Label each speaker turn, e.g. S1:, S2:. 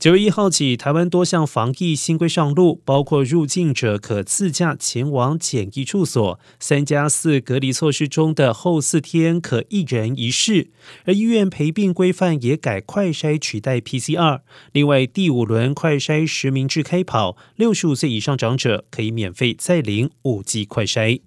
S1: 九月一号起，台湾多项防疫新规上路，包括入境者可自驾前往检疫住所，三加四隔离措施中的后四天可一人一室，而医院陪病规范也改快筛取代 PCR。另外，第五轮快筛实名制开跑，六十五岁以上长者可以免费再领五 G 快筛。